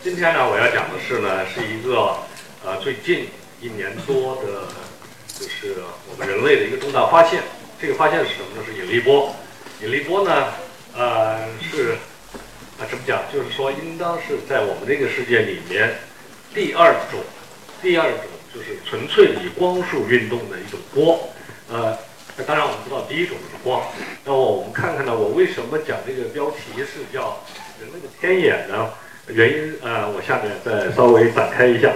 今天呢，我要讲的是呢，是一个呃最近一年多的，就是我们人类的一个重大发现。这个发现是什么呢？是引力波。引力波呢，呃，是啊，怎么讲？就是说，应当是在我们这个世界里面第二种，第二种就是纯粹的以光速运动的一种波。呃，那当然我们知道第一种是光。那么我们看看呢，我为什么讲这个标题是叫人类的天眼呢？原因呃，我下面再稍微展开一下。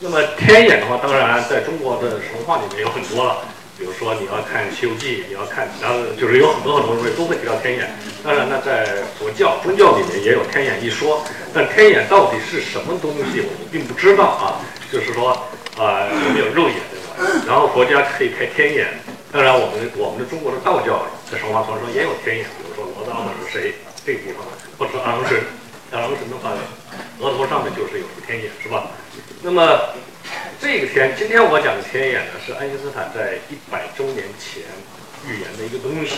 那么天眼的话，当然在中国的神话里面有很多了，比如说你要看《西游记》，你要看，然后就是有很多很多东西都会提到天眼。当然呢，在佛教宗教里面也有天眼一说，但天眼到底是什么东西，我们并不知道啊。就是说啊，有没有肉眼对吧？然后国家可以开天眼。当然，我们我们的中国的道教在神话传说也有天眼，比如说罗道是谁这个地方，或者说昂神，昂神的话呢，额头上面就是有个天眼，是吧？那么，这个天，今天我讲的天眼呢，是爱因斯坦在一百周年前预言的一个东西。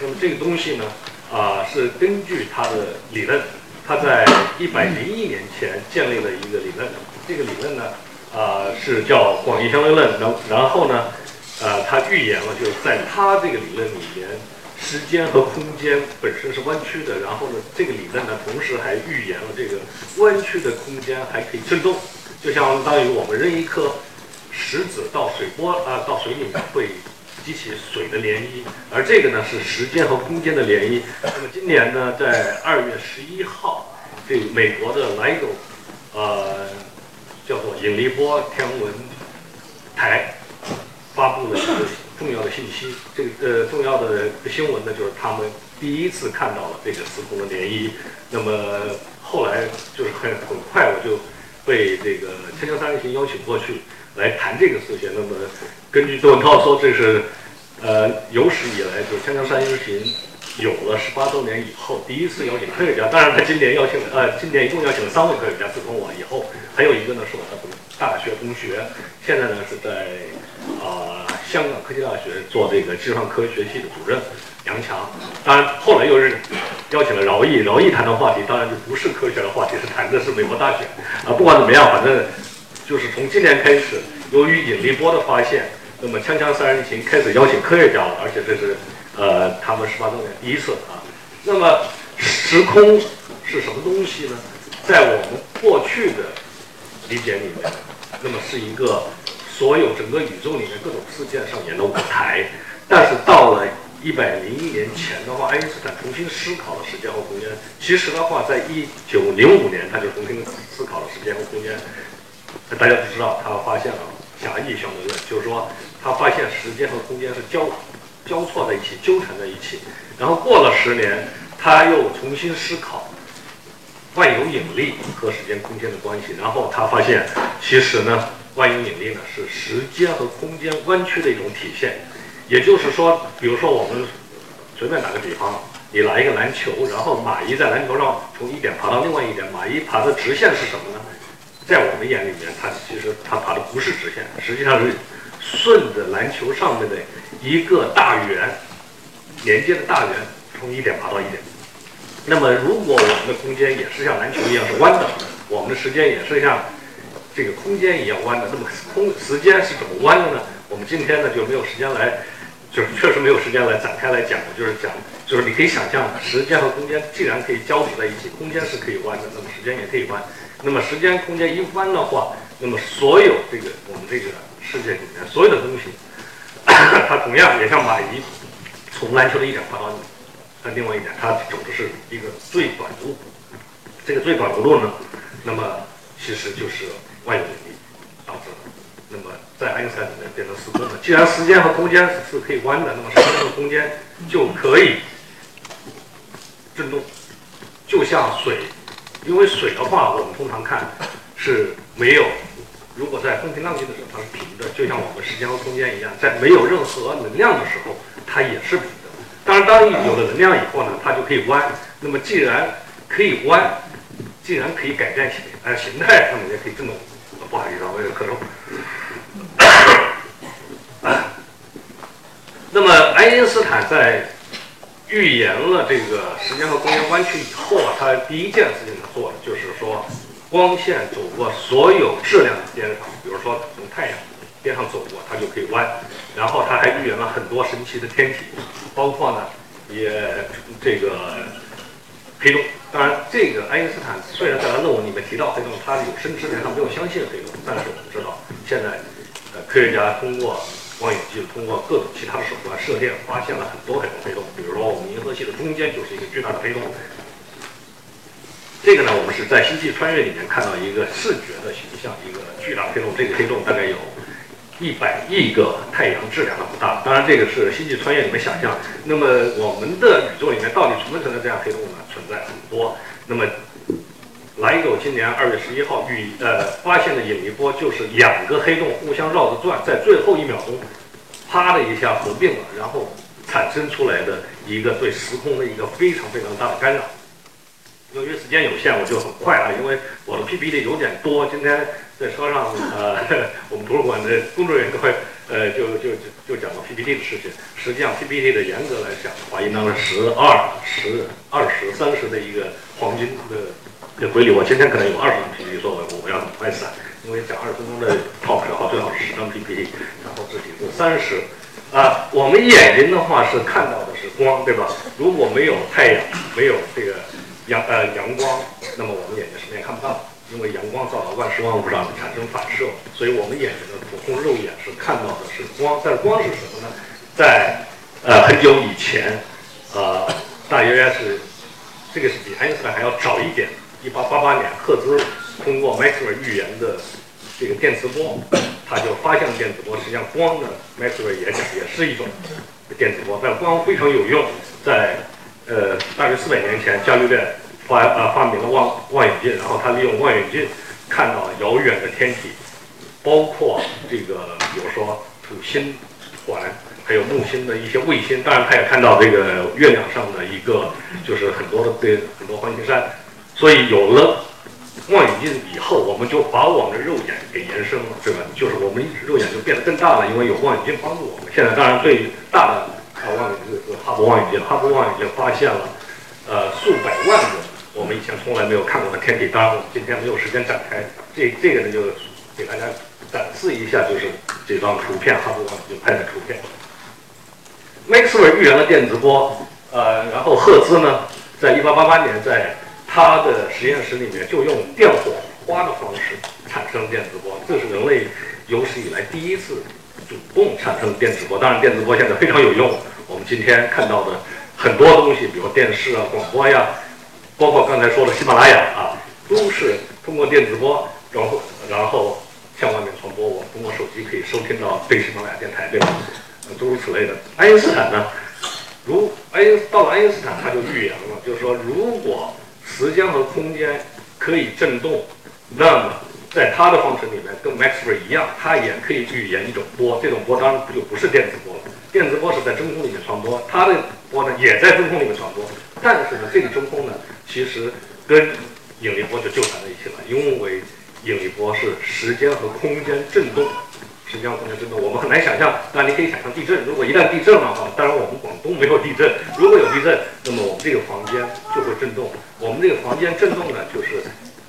那么这个东西呢，啊，是根据他的理论，他在一百零一年前建立了一个理论。这个理论呢，啊，是叫广义相对论。然然后呢，呃，他预言了，就是在他这个理论里面，时间和空间本身是弯曲的。然后呢，这个理论呢，同时还预言了这个弯曲的空间还可以振动。就相当于我们扔一颗石子到水波啊，到水里面会激起水的涟漪，而这个呢是时间和空间的涟漪。那么今年呢，在二月十一号，这美国的莱狗呃叫做引力波天文台发布了一个重要的信息。这个呃重要的新闻呢，就是他们第一次看到了这个时空的涟漪。那么后来就是很很快我就。被这个锵锵三人行邀请过去来谈这个事情。那么，根据窦文涛说，这是呃有史以来，就是锵锵三人行有了十八周年以后第一次邀请科学家。当然，他今年邀请呃，今年一共邀请了三位科学家，自从我以后，还有一个呢是我的大学同学，现在呢是在香港科技大学做这个计算科学系的主任。杨强，当然后来又是邀请了饶毅，饶毅谈的话题当然就不是科学的话题，是谈的是美国大选啊。不管怎么样，反正就是从今年开始，由于引力波的发现，那么锵锵三人行开始邀请科学家了，而且这是呃他们十八周年第一次啊。那么时空是什么东西呢？在我们过去的理解里面，那么是一个所有整个宇宙里面各种事件上演的舞台，但是到了。一百零一年前的话，爱因斯坦重新思考了时间和空间。其实的话，在一九零五年，他就重新思考了时间和空间。大家都知道，他发现了狭义相对论，就是说，他发现时间和空间是交交错在一起、纠缠在一起。然后过了十年，他又重新思考万有引力和时间空间的关系。然后他发现，其实呢，万有引力呢是时间和空间弯曲的一种体现。也就是说，比如说我们随便打个比方，你拿一个篮球，然后马一在篮球上从一点爬到另外一点，马一爬的直线是什么呢？在我们眼里面，它其实它爬的不是直线，实际上是顺着篮球上面的一个大圆连接的大圆，从一点爬到一点。那么，如果我们的空间也是像篮球一样是弯的，我们的时间也是像这个空间一样弯的，那么空时间是怎么弯的呢？我们今天呢就没有时间来。就是确实没有时间来展开来讲的，就是讲，就是你可以想象，时间和空间既然可以交织在一起，空间是可以弯。的，那么时间也可以弯。那么时间空间一弯的话，那么所有这个我们这个世界里面所有的东西，它同样也像马蚁从篮球的一点爬到另外一点，它走的是一个最短的路。这个最短的路呢，那么其实就是万有引力导致的。那么在爱因斯坦里面变成时空了。既然时间和空间是可以弯的，那么时间和空间就可以振动，就像水。因为水的话，我们通常看是没有，如果在风平浪静的时候它是平的，就像我们时间和空间一样，在没有任何能量的时候它也是平的。当然，当有了能量以后呢，它就可以弯。那么既然可以弯，既然可以改变形呃形态，那么也可以振动。不好意思啊，我有咳嗽。那么，爱因斯坦在预言了这个时间和空间弯曲以后啊，他第一件事情他做的就是说，光线走过所有质量的边上，比如说从太阳边上走过，它就可以弯。然后他还预言了很多神奇的天体，包括呢，也这个黑洞。当然，这个爱因斯坦虽然在他论文里面提到黑洞，他有生之年他没有相信黑洞，但是我们知道，现在呃科学家通过。望远镜通过各种其他的手段射电，发现了很多很多黑洞。比如说，我们银河系的中间就是一个巨大的黑洞。这个呢，我们是在《星际穿越》里面看到一个视觉的形象，一个巨大黑洞。这个黑洞大概有一百亿个太阳质量那么大。当然，这个是《星际穿越》里面想象。那么，我们的宇宙里面到底存不存在这样黑洞呢？存在很多。那么，莱狗今年二月十一号与呃发现的引力波就是两个黑洞互相绕着转，在最后一秒钟，啪的一下合并了，然后产生出来的一个对时空的一个非常非常大的干扰。由于时间有限，我就很快啊，因为我的 PPT 有点多。今天在车上，呃，我们图书馆的工作人员都会，呃，就就就就讲到 PPT 的事情。实际上，PPT 的严格来讲的话，应当是十二、十、二十、三十的一个黄金的。这规律，我今天可能有二十张 PPT 做，我我要很快散，因为讲二十分钟的 talk 的话，最好是十张 PPT，然后自己做三十。啊，我们眼睛的话是看到的是光，对吧？如果没有太阳，没有这个阳呃阳光，那么我们眼睛什么也看不到，因为阳光照到万事万物上产生反射，所以我们眼睛的普通肉眼是看到的是光。但光是什么呢？在呃很久以前，呃，大约是这个是比爱因斯坦还要早一点。一八八八年，赫兹通过麦克尔预言的这个电磁波，他就发现了电磁波。实际上，光呢，麦克尔也讲也是一种电磁波，但光非常有用。在呃大约四百年前，伽利略发呃发明了望望远镜，然后他利用望远镜看到遥远的天体，包括这个比如说土星环，还有木星的一些卫星。当然，他也看到这个月亮上的一个就是很多的对很多环形山。所以有了望远镜以后，我们就把我们的肉眼给延伸了，对吧？就是我们肉眼就变得更大了，因为有望远镜帮助我们。现在当然最大的啊望远镜是哈勃望远镜，哈勃望远镜发现了呃数百万个我们以前从来没有看过的天体。当然，我们今天没有时间展开，这这个呢就给大家展示一下，就是这张图片，哈勃望远镜拍的图片。麦克斯韦预言了电磁波，呃，然后赫兹呢，在一八八八年在他的实验室里面就用电火花的方式产生电磁波，这是人类有史以来第一次主动产生电磁波。当然，电磁波现在非常有用。我们今天看到的很多东西，比如电视啊、广播呀，包括刚才说的喜马拉雅啊，都是通过电磁波，然后然后向外面传播。我们通过手机可以收听到对喜马拉雅电台，对吧？诸如此类的。爱因斯坦呢，如爱因到了爱因斯坦，他就预言了，就是说如果时间和空间可以振动，那么在它的方程里面跟 Maxwell 一样，它也可以预言一种波。这种波当然不就不是电磁波了，电磁波是在真空里面传播，它的波呢也在真空里面传播。但是呢，这个真空呢，其实跟引力波就纠缠在一起了，因为引力波是时间和空间振动。时间和空间震动，我们很难想象。那你可以想象地震，如果一旦地震了话，当然我们广东没有地震。如果有地震，那么我们这个房间就会震动。我们这个房间震动呢，就是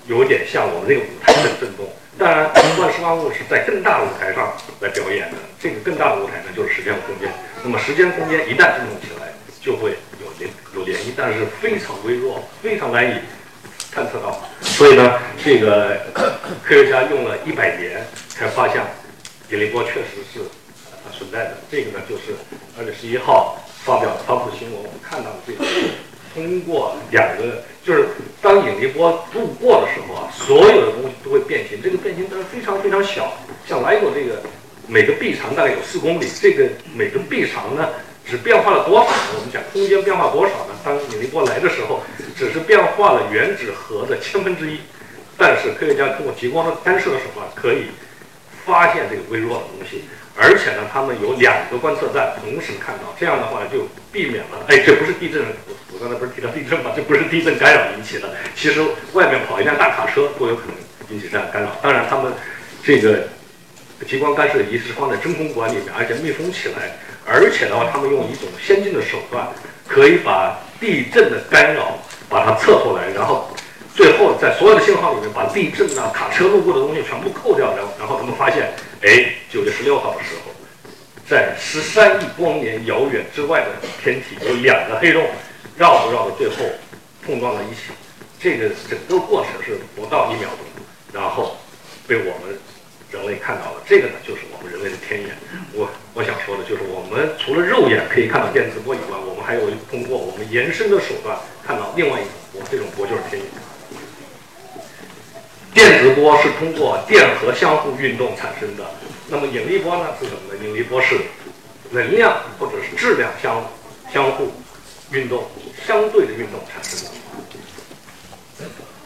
有点像我们这个舞台的震动。当然，万事万物是在更大的舞台上来表演的。这个更大的舞台呢，就是时间和空间。那么时间空间一旦震动起来，就会有涟有涟漪，但是非常微弱，非常难以探测到。所以呢，这个科学家用了一百年才发现。引力波确实是存在的，这个呢就是二月十一号发表的发布的新闻，我们看到的这个，通过两个，就是当引力波路过的时候啊，所有的东西都会变形，这个变形当然非常非常小，像来过这个每个臂长大概有四公里，这个每个臂长呢只变化了多少？我们讲空间变化多少呢？当引力波来的时候，只是变化了原子核的千分之一，但是科学家通过极光的干涉的时候啊，可以。发现这个微弱的东西，而且呢，他们有两个观测站同时看到，这样的话就避免了。哎，这不是地震，我刚才不是提到地震吗？这不是地震干扰引起的。其实外面跑一辆大卡车都有可能引起这样干扰。当然，他们这个激光干涉仪是放在真空管里面，而且密封起来，而且的话，他们用一种先进的手段，可以把地震的干扰把它测出来，然后最后在所有的信号里面把地震啊、卡车路过的东西全部扣掉，然后然后他们发现，哎，九月十六号的时候，在十三亿光年遥远之外的天体有两个黑洞绕着绕着最后碰撞在一起，这个整个过程是不到一秒钟，然后被我们。人类看到了这个呢，就是我们人类的天眼。我我想说的就是，我们除了肉眼可以看到电磁波以外，我们还有通过我们延伸的手段看到另外一种波，这种波就是天眼。电磁波是通过电荷相互运动产生的，那么引力波呢是什么呢？引力波是能量或者是质量相相互运动、相对的运动产生的。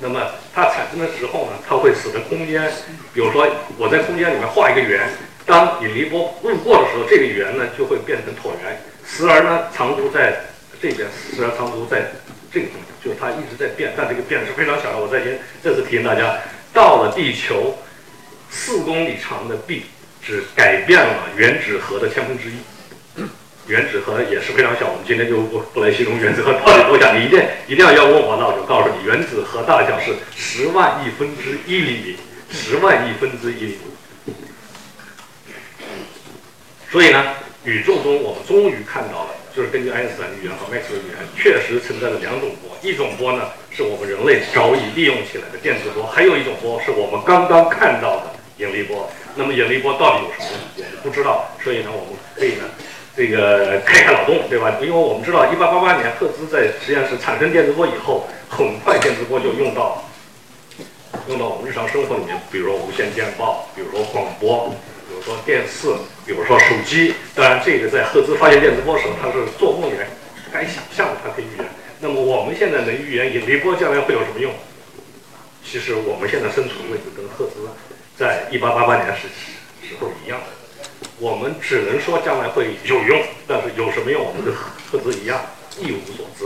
那么它产生的时候呢，它会使得空间，比如说我在空间里面画一个圆，当引力波路过的时候，这个圆呢就会变成椭圆，时而呢长度在这边，时而长度在这个地方，就是它一直在变，但这个变是非常小的。我再先再次提醒大家，到了地球四公里长的臂，只改变了原子核的千分之一。原子核也是非常小，我们今天就不不来形容原子核到底多小。你一定一定要要问我，那我就告诉你，原子核大小是十万亿分之一厘米，十万亿分之一厘米。所以呢，宇宙中我们终于看到了，就是根据爱因斯坦的预言和麦克斯韦预言，确实存在了两种波。一种波呢，是我们人类早已利用起来的电磁波；还有一种波，是我们刚刚看到的引力波。那么引力波到底有什么？我们不知道。所以呢，我们可以呢。这个开开脑洞，对吧？因为我们知道，一八八八年赫兹在实验室产生电磁波以后，很快电磁波就用到用到我们日常生活里面，比如说无线电报，比如说广播，比如说电视，比如说手机。当然，这个在赫兹发现电磁波时，他是做梦也该想象的，他可以预言。那么我们现在能预言引力波将来会有什么用？其实我们现在身处的位置跟赫兹在一八八八年时期时候一样的。我们只能说将来会有用，但是有什么用，我们跟赫兹一样一无所知。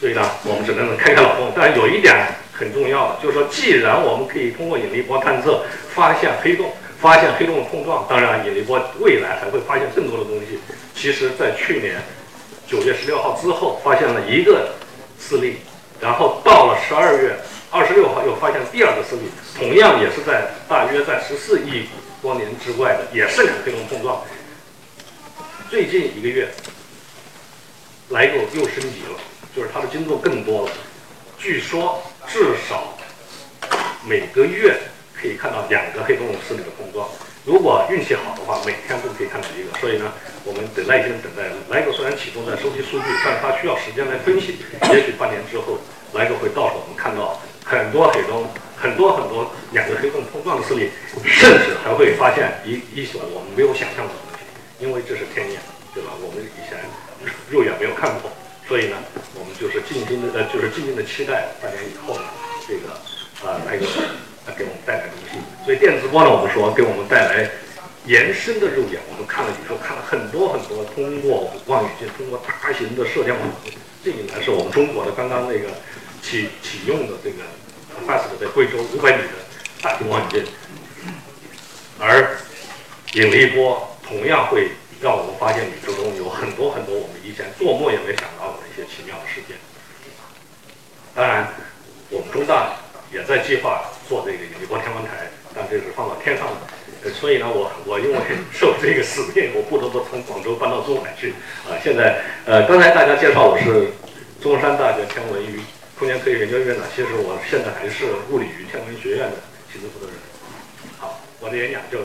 所以呢，我们只能开开脑洞。但有一点很重要，就是说，既然我们可以通过引力波探测发现黑洞，发现黑洞的碰撞，当然，引力波未来还会发现更多的东西。其实，在去年九月十六号之后，发现了一个事例，然后到了十二月二十六号又发现第二个事例，同样也是在大约在十四亿。光年之外的也是两个黑洞碰撞。最近一个月，莱狗又升级了，就是它的精度更多了。据说至少每个月可以看到两个黑洞势力的碰撞。如果运气好的话，每天都可以看到一个。所以呢，我们得耐心等待。莱狗虽然启动在收集数据，但它需要时间来分析。也许半年之后，莱狗会到手，我们看到很多黑洞。很多很多两个黑洞碰撞的势力，甚至还会发现一一些我们没有想象的东西，因为这是天眼，对吧？我们以前肉眼没有看过，所以呢，我们就是静静的呃，就是静静的期待半年以后呢，这个啊那个给我们带来东西。所以电磁波呢，我们说给我们带来延伸的肉眼，我们看了宇宙，看了很多很多，通过望远镜，通过大型的射电网，这个呢是我们中国的刚刚那个启启用的这个。fast 在贵州五百米的大型望远镜，而引力波同样会让我们发现宇宙中有很多很多我们以前做梦也没想到的一些奇妙的事件。当然，我们中大也在计划做这个引力波天文台，但这是放到天上的，所以呢，我我因为 受这个使命，我不得不从广州搬到珠海去。啊，现在呃，刚才大家介绍我是中山大学天文与空间科学研究院长，其实我现在还是物理与天文学院的行政负责人。的演讲就。